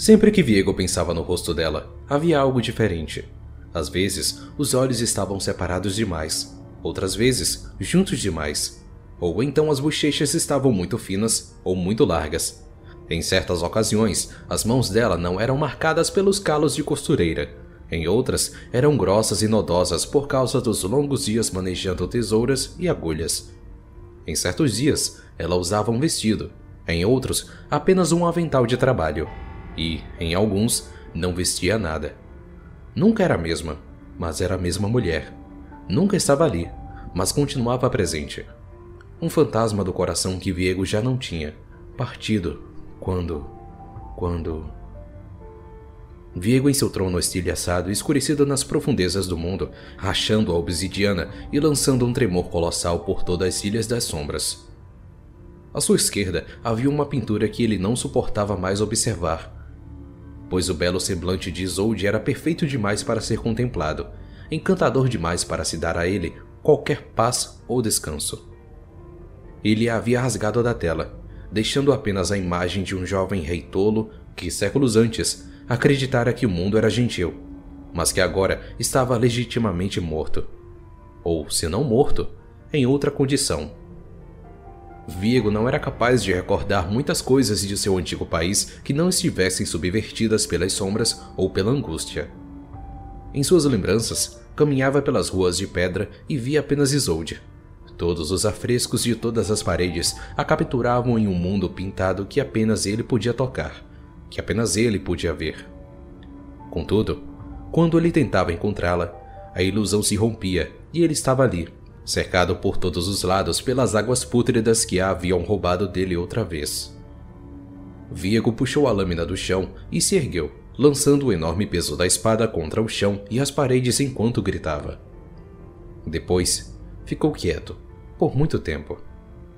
Sempre que Viego pensava no rosto dela, havia algo diferente. Às vezes, os olhos estavam separados demais, outras vezes, juntos demais. Ou então as bochechas estavam muito finas ou muito largas. Em certas ocasiões, as mãos dela não eram marcadas pelos calos de costureira. Em outras, eram grossas e nodosas por causa dos longos dias manejando tesouras e agulhas. Em certos dias, ela usava um vestido, em outros, apenas um avental de trabalho e, em alguns, não vestia nada. Nunca era a mesma, mas era a mesma mulher. Nunca estava ali, mas continuava presente. Um fantasma do coração que Viego já não tinha, partido quando. quando. Viego em seu trono estilhaçado, escurecido nas profundezas do mundo, rachando a obsidiana e lançando um tremor colossal por todas as ilhas das sombras. À sua esquerda havia uma pintura que ele não suportava mais observar, pois o belo semblante de Isolde era perfeito demais para ser contemplado, encantador demais para se dar a ele qualquer paz ou descanso. Ele a havia rasgado da tela, deixando apenas a imagem de um jovem rei tolo que, séculos antes, acreditara que o mundo era gentil, mas que agora estava legitimamente morto. Ou, se não morto, em outra condição Viego não era capaz de recordar muitas coisas de seu antigo país que não estivessem subvertidas pelas sombras ou pela angústia. Em suas lembranças, caminhava pelas ruas de pedra e via apenas Isolde. Todos os afrescos de todas as paredes a capturavam em um mundo pintado que apenas ele podia tocar, que apenas ele podia ver. Contudo, quando ele tentava encontrá-la, a ilusão se rompia e ele estava ali, cercado por todos os lados pelas águas pútridas que a haviam roubado dele outra vez. Viego puxou a lâmina do chão e se ergueu, lançando o enorme peso da espada contra o chão e as paredes enquanto gritava. Depois, ficou quieto, por muito tempo,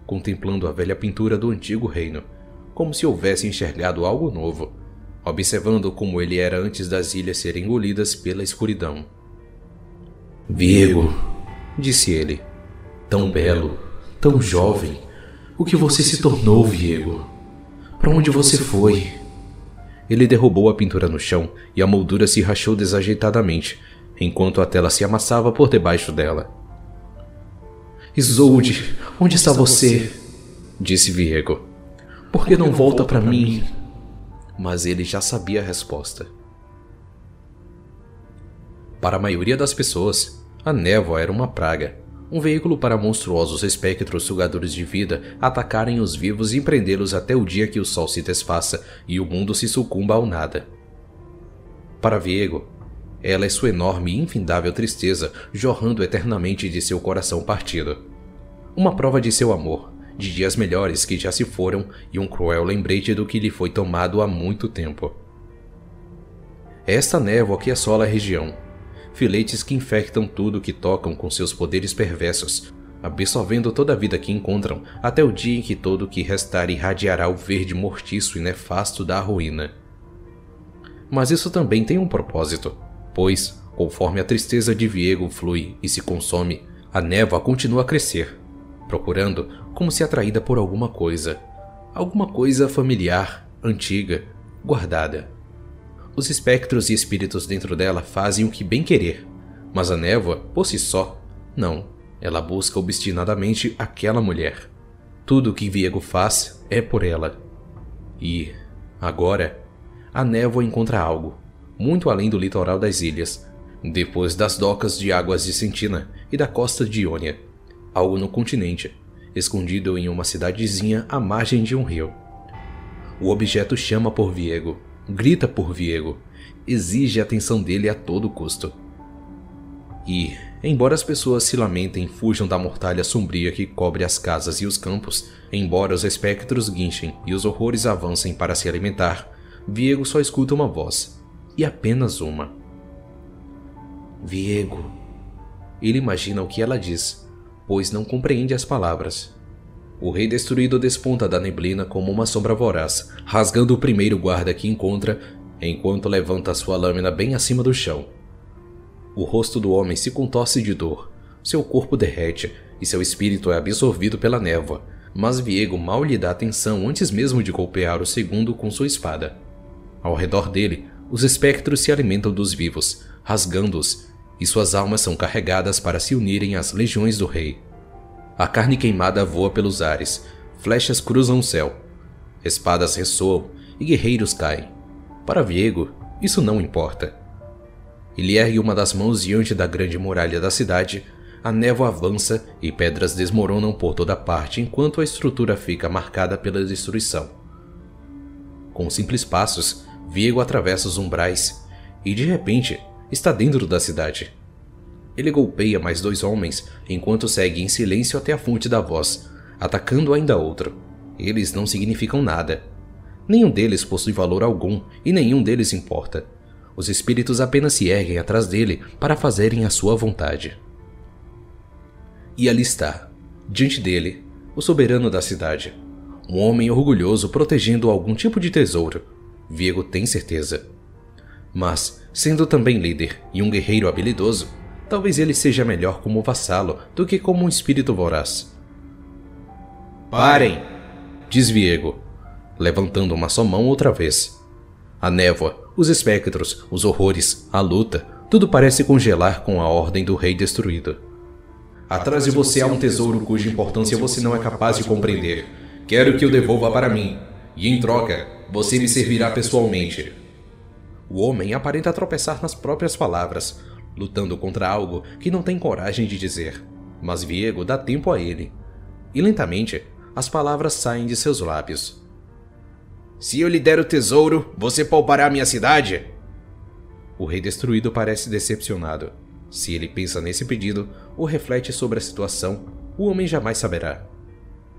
contemplando a velha pintura do antigo reino, como se houvesse enxergado algo novo, observando como ele era antes das ilhas serem engolidas pela escuridão. Viego, disse ele. Tão belo, tão jovem. O que você se tornou, Viego? Para onde você foi? Ele derrubou a pintura no chão e a moldura se rachou desajeitadamente, enquanto a tela se amassava por debaixo dela. Isolde, onde está você? disse Viego. Por que não volta para mim? Mas ele já sabia a resposta. Para a maioria das pessoas, a névoa era uma praga, um veículo para monstruosos espectros sugadores de vida atacarem os vivos e prendê-los até o dia que o sol se desfaça e o mundo se sucumba ao nada. Para Viego, ela é sua enorme e infindável tristeza jorrando eternamente de seu coração partido. Uma prova de seu amor, de dias melhores que já se foram e um cruel lembrete do que lhe foi tomado há muito tempo. Esta névoa que assola a região, filetes que infectam tudo que tocam com seus poderes perversos, absorvendo toda a vida que encontram até o dia em que todo o que restar irradiará o verde mortiço e nefasto da ruína. Mas isso também tem um propósito, pois, conforme a tristeza de Viego flui e se consome, a névoa continua a crescer, procurando como se atraída por alguma coisa, alguma coisa familiar, antiga, guardada. Os espectros e espíritos dentro dela fazem o que bem querer, mas a névoa, por si só, não. Ela busca obstinadamente aquela mulher. Tudo o que Viego faz é por ela. E, agora, a névoa encontra algo, muito além do litoral das ilhas, depois das docas de águas de Sentina e da costa de Iônia. Algo no continente, escondido em uma cidadezinha à margem de um rio. O objeto chama por Viego grita por Viego, exige a atenção dele a todo custo. E, embora as pessoas se lamentem e fujam da mortalha sombria que cobre as casas e os campos, embora os espectros guinchem e os horrores avancem para se alimentar, Viego só escuta uma voz, e apenas uma. Viego. Ele imagina o que ela diz, pois não compreende as palavras, o rei destruído desponta da neblina como uma sombra voraz, rasgando o primeiro guarda que encontra, enquanto levanta sua lâmina bem acima do chão. O rosto do homem se contorce de dor, seu corpo derrete e seu espírito é absorvido pela névoa, mas Viego mal lhe dá atenção antes mesmo de golpear o segundo com sua espada. Ao redor dele, os espectros se alimentam dos vivos, rasgando-os, e suas almas são carregadas para se unirem às legiões do rei. A carne queimada voa pelos ares, flechas cruzam o céu, espadas ressoam e guerreiros caem. Para Viego, isso não importa. Ele ergue uma das mãos diante da grande muralha da cidade, a névoa avança e pedras desmoronam por toda parte enquanto a estrutura fica marcada pela destruição. Com simples passos, Viego atravessa os umbrais e, de repente, está dentro da cidade. Ele golpeia mais dois homens enquanto segue em silêncio até a fonte da voz, atacando ainda outro. Eles não significam nada. Nenhum deles possui valor algum e nenhum deles importa. Os espíritos apenas se erguem atrás dele para fazerem a sua vontade. E ali está, diante dele, o soberano da cidade. Um homem orgulhoso protegendo algum tipo de tesouro. Viego tem certeza. Mas, sendo também líder e um guerreiro habilidoso, talvez ele seja melhor como vassalo do que como um espírito voraz. Parem! diz Viego, levantando uma só mão outra vez. A névoa, os espectros, os horrores, a luta, tudo parece congelar com a ordem do rei destruído. Atrás de você há um tesouro cuja importância você não é capaz de compreender. Quero que o devolva para mim, e em troca, você me servirá pessoalmente. O homem aparenta tropeçar nas próprias palavras, lutando contra algo que não tem coragem de dizer. Mas Viego dá tempo a ele. E lentamente, as palavras saem de seus lábios. Se eu lhe der o tesouro, você poupará minha cidade? O rei destruído parece decepcionado. Se ele pensa nesse pedido ou reflete sobre a situação, o homem jamais saberá.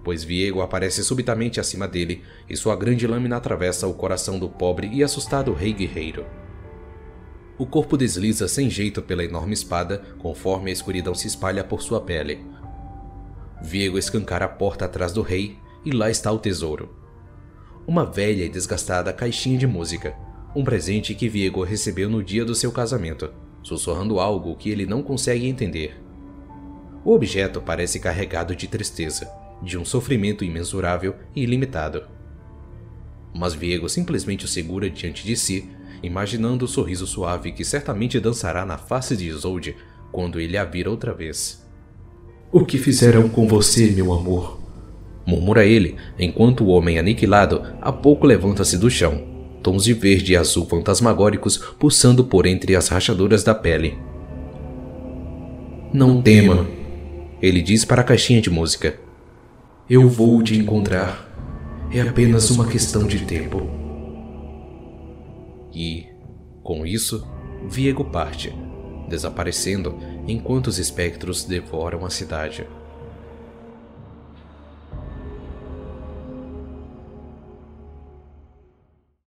Pois Viego aparece subitamente acima dele e sua grande lâmina atravessa o coração do pobre e assustado rei guerreiro. O corpo desliza sem jeito pela enorme espada conforme a escuridão se espalha por sua pele. Viego escancara a porta atrás do rei e lá está o tesouro uma velha e desgastada caixinha de música, um presente que Viego recebeu no dia do seu casamento, sussurrando algo que ele não consegue entender. O objeto parece carregado de tristeza, de um sofrimento imensurável e ilimitado. Mas Viego simplesmente o segura diante de si, imaginando o sorriso suave que certamente dançará na face de Isolde quando ele a vir outra vez. O que fizeram com você, meu amor? murmura ele, enquanto o homem aniquilado a pouco levanta-se do chão, tons de verde e azul fantasmagóricos pulsando por entre as rachaduras da pele. Não tema, ele diz para a caixinha de música. Eu vou te encontrar. É apenas uma questão de tempo. E, com isso, Viego parte, desaparecendo enquanto os espectros devoram a cidade.